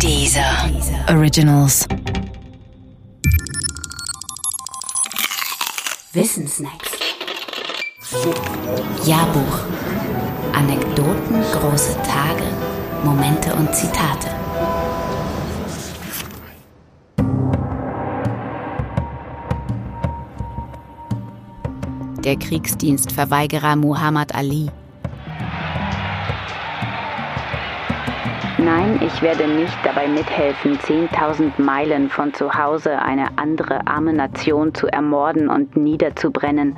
Dieser Originals. Wissensnacks. Jahrbuch. Anekdoten, große Tage, Momente und Zitate. Der Kriegsdienstverweigerer Muhammad Ali Ich werde nicht dabei mithelfen, 10.000 Meilen von zu Hause eine andere arme Nation zu ermorden und niederzubrennen,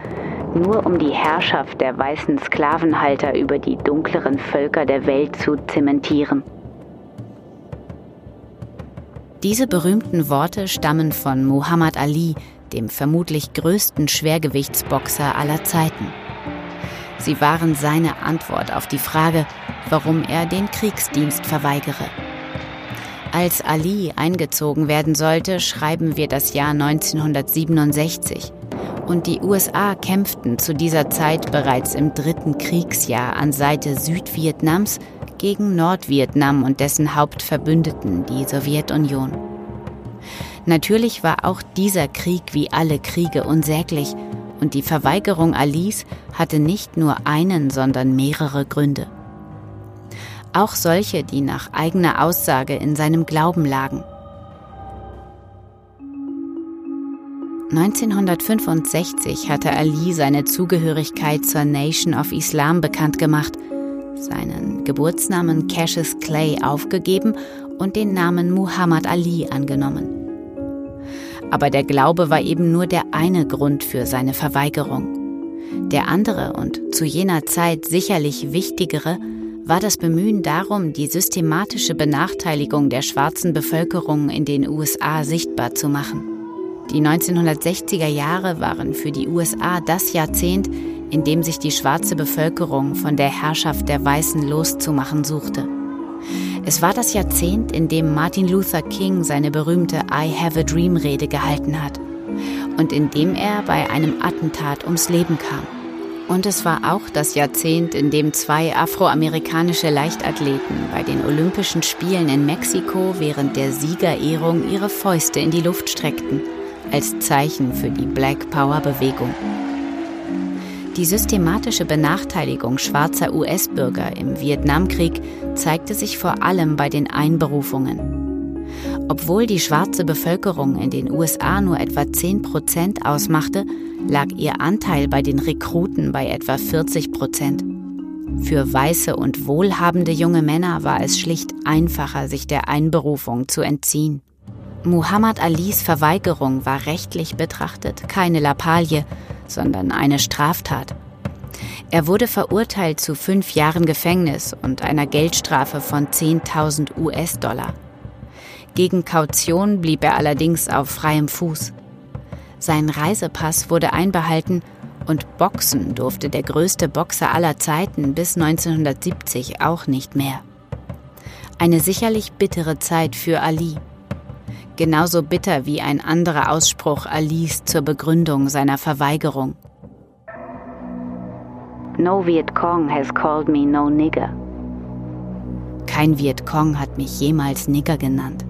nur um die Herrschaft der weißen Sklavenhalter über die dunkleren Völker der Welt zu zementieren. Diese berühmten Worte stammen von Muhammad Ali, dem vermutlich größten Schwergewichtsboxer aller Zeiten. Sie waren seine Antwort auf die Frage, warum er den Kriegsdienst verweigere. Als Ali eingezogen werden sollte, schreiben wir das Jahr 1967. Und die USA kämpften zu dieser Zeit bereits im dritten Kriegsjahr an Seite Südvietnams gegen Nordvietnam und dessen Hauptverbündeten, die Sowjetunion. Natürlich war auch dieser Krieg wie alle Kriege unsäglich und die Verweigerung Alis hatte nicht nur einen, sondern mehrere Gründe. Auch solche, die nach eigener Aussage in seinem Glauben lagen. 1965 hatte Ali seine Zugehörigkeit zur Nation of Islam bekannt gemacht, seinen Geburtsnamen Cassius Clay aufgegeben und den Namen Muhammad Ali angenommen. Aber der Glaube war eben nur der eine Grund für seine Verweigerung. Der andere und zu jener Zeit sicherlich wichtigere war das Bemühen darum, die systematische Benachteiligung der schwarzen Bevölkerung in den USA sichtbar zu machen. Die 1960er Jahre waren für die USA das Jahrzehnt, in dem sich die schwarze Bevölkerung von der Herrschaft der Weißen loszumachen suchte. Es war das Jahrzehnt, in dem Martin Luther King seine berühmte I Have a Dream Rede gehalten hat und in dem er bei einem Attentat ums Leben kam. Und es war auch das Jahrzehnt, in dem zwei afroamerikanische Leichtathleten bei den Olympischen Spielen in Mexiko während der Siegerehrung ihre Fäuste in die Luft streckten, als Zeichen für die Black Power Bewegung. Die systematische Benachteiligung schwarzer US-Bürger im Vietnamkrieg zeigte sich vor allem bei den Einberufungen. Obwohl die schwarze Bevölkerung in den USA nur etwa 10 Prozent ausmachte, lag ihr Anteil bei den Rekruten bei etwa 40 Prozent. Für weiße und wohlhabende junge Männer war es schlicht einfacher, sich der Einberufung zu entziehen. Muhammad Alis Verweigerung war rechtlich betrachtet keine Lappalie, sondern eine Straftat. Er wurde verurteilt zu fünf Jahren Gefängnis und einer Geldstrafe von 10.000 US-Dollar. Gegen Kaution blieb er allerdings auf freiem Fuß. Sein Reisepass wurde einbehalten und Boxen durfte der größte Boxer aller Zeiten bis 1970 auch nicht mehr. Eine sicherlich bittere Zeit für Ali. Genauso bitter wie ein anderer Ausspruch Alis zur Begründung seiner Verweigerung. No Viet Cong has called me no nigger. Kein Viet Cong hat mich jemals Nigger genannt.